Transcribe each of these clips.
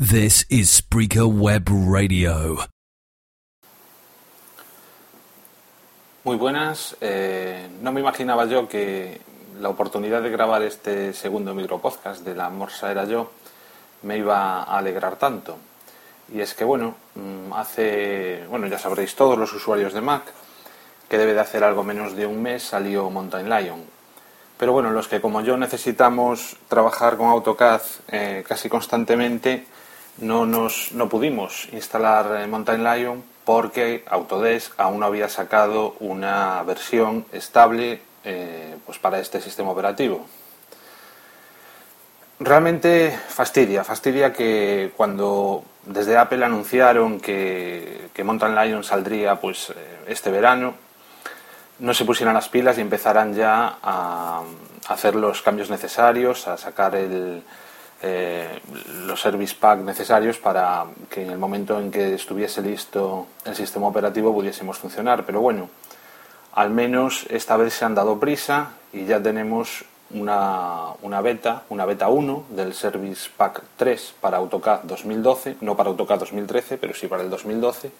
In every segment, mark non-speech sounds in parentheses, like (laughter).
This is Spreaker Web Radio. Muy buenas. Eh, no me imaginaba yo que la oportunidad de grabar este segundo micropodcast de la Morsa era yo me iba a alegrar tanto. Y es que, bueno, mm, hace, bueno, ya sabréis todos los usuarios de Mac que debe de hacer algo menos de un mes salió Mountain Lion. Pero bueno, los que como yo necesitamos trabajar con AutoCAD eh, casi constantemente, no, nos, no pudimos instalar eh, Mountain Lion porque Autodesk aún no había sacado una versión estable eh, pues para este sistema operativo. Realmente fastidia, fastidia que cuando desde Apple anunciaron que, que Mountain Lion saldría pues eh, este verano, no se pusieran las pilas y empezaran ya a hacer los cambios necesarios, a sacar el, eh, los service pack necesarios para que en el momento en que estuviese listo el sistema operativo pudiésemos funcionar. Pero bueno, al menos esta vez se han dado prisa y ya tenemos una, una beta, una beta 1 del Service Pack 3 para AutoCAD 2012, no para AutoCAD 2013, pero sí para el 2012,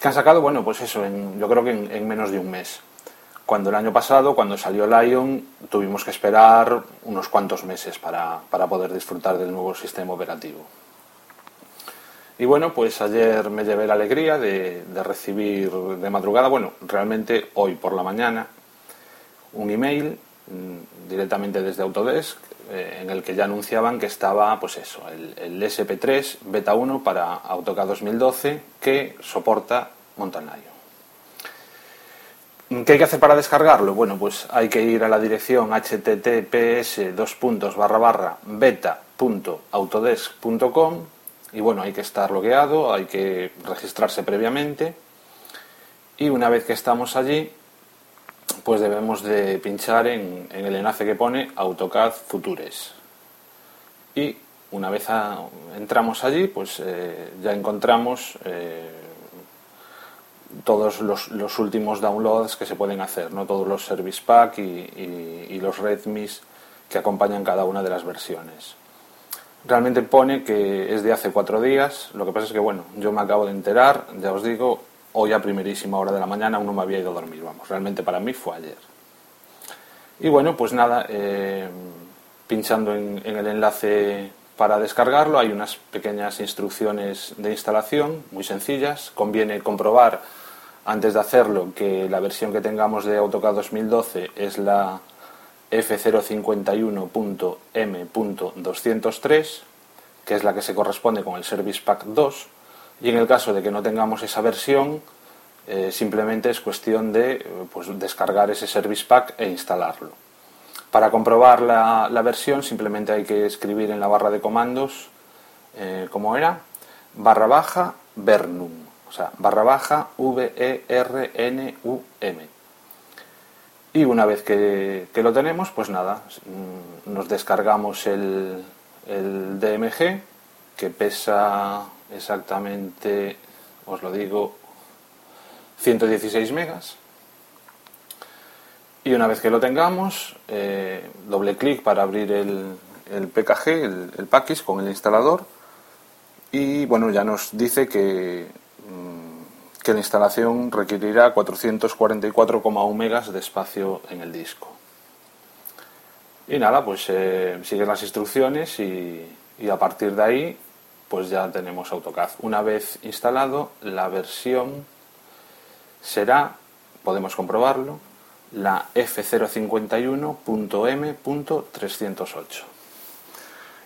que han sacado, bueno, pues eso, en, yo creo que en, en menos de un mes cuando el año pasado, cuando salió Lion, tuvimos que esperar unos cuantos meses para, poder disfrutar del nuevo sistema operativo. Y bueno, pues ayer me llevé la alegría de, recibir de madrugada, bueno, realmente hoy por la mañana, un email mm, directamente desde Autodesk eh, en el que ya anunciaban que estaba, pues eso, el, el SP3 Beta 1 para AutoCAD 2012 que soporta Mountain Lion. ¿Qué hay que hacer para descargarlo? Bueno, pues hay que ir a la dirección https beta.autodesk.com y bueno, hay que estar logueado, hay que registrarse previamente y una vez que estamos allí, pues debemos de pinchar en, el enlace que pone AutoCAD Futures. Y una vez entramos allí, pues eh, ya encontramos eh, todos los, últimos downloads que se pueden hacer, ¿no? todos los service pack y, los readmes que acompañan cada una de las versiones. Realmente pone que es de hace cuatro días, lo que pasa es que bueno, yo me acabo de enterar, ya os digo, hoy a primerísima hora de la mañana aún no me había ido a dormir, vamos, realmente para mí fue ayer. Y bueno, pues nada, eh, pinchando en el enlace para descargarlo hay unas pequeñas instrucciones de instalación muy sencillas, conviene comprobar antes de hacerlo que la versión que tengamos de AutoCAD 2012 es la F051.m.203, que es la que se corresponde con el Service Pack 2, y en el caso de que no tengamos esa versión, eh, simplemente es cuestión de pues, descargar ese Service Pack e instalarlo. Para comprobar la, versión simplemente hay que escribir en la barra de comandos, eh, como era, barra baja Vernum sea, barra baja V-E-R-N-U-M. Y una vez que, lo tenemos, pues nada, mm, nos descargamos el, el DMG, que pesa exactamente, os lo digo, 116 megas. Y una vez que lo tengamos, eh, doble clic para abrir el, el PKG, el, el package con el instalador. Y bueno, ya nos dice que que la instalación requerirá 444,1 megas de espacio en el disco. Y nada, pues eh, siguen las instrucciones y, a partir de ahí pues ya tenemos AutoCAD. Una vez instalado, la versión será, podemos comprobarlo, la F051.m.308.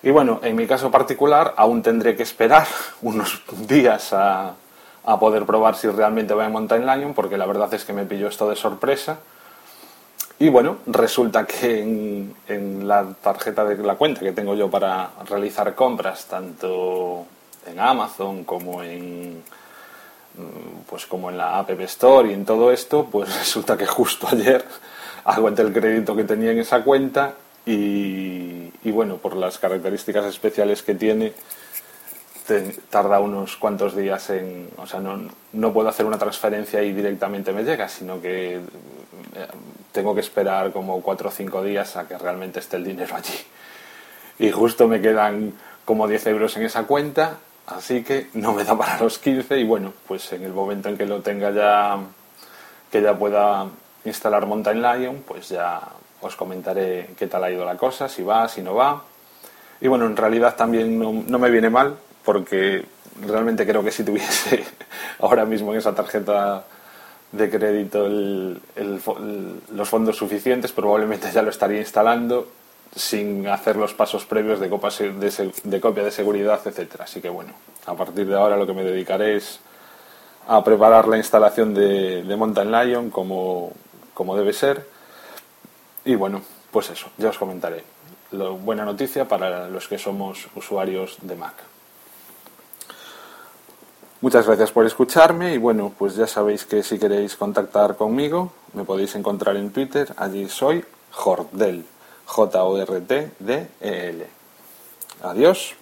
Y bueno, en mi caso particular aún tendré que esperar (laughs) unos días a, a poder probar si realmente va en Mountain Lion, porque la verdad es que me pilló esto de sorpresa. Y bueno, resulta que en, la tarjeta de la cuenta que tengo yo para realizar compras, tanto en Amazon como en pues como en la App Store y en todo esto, pues (laughs) resulta que justo ayer aguanté el crédito que tenía en esa cuenta y bueno, por las características especiales que tiene, tarda unos cuantos días en... O sea, no, no puedo hacer una transferencia y directamente me llega, sino que eh, tengo que esperar como cuatro o cinco días a que realmente esté el dinero allí. Y justo me quedan como 10 euros en esa cuenta, así que no me da para los 15 y bueno, pues en el momento en que lo tenga ya, que ya pueda instalar Mountain Lion, pues ya os comentaré qué tal ha ido la cosa, si va, si no va. Y bueno, en realidad también no, me viene mal, porque realmente creo que si tuviese (laughs) ahora mismo en esa tarjeta de crédito los fondos suficientes, probablemente ya lo estaría instalando sin hacer los pasos previos de, copia de seguridad, etcétera. Así que bueno, a partir de ahora lo que me dedicaré es a preparar la instalación de, Mountain Lion como, como debe ser. Y bueno, pues eso, ya os comentaré. Buena noticia para los que somos usuarios de Mac. Muchas gracias por escucharme y bueno, pues ya sabéis que si queréis contactar conmigo me podéis encontrar en Twitter, allí soy Jordel. J-O-R-T-D-E-L. Adiós.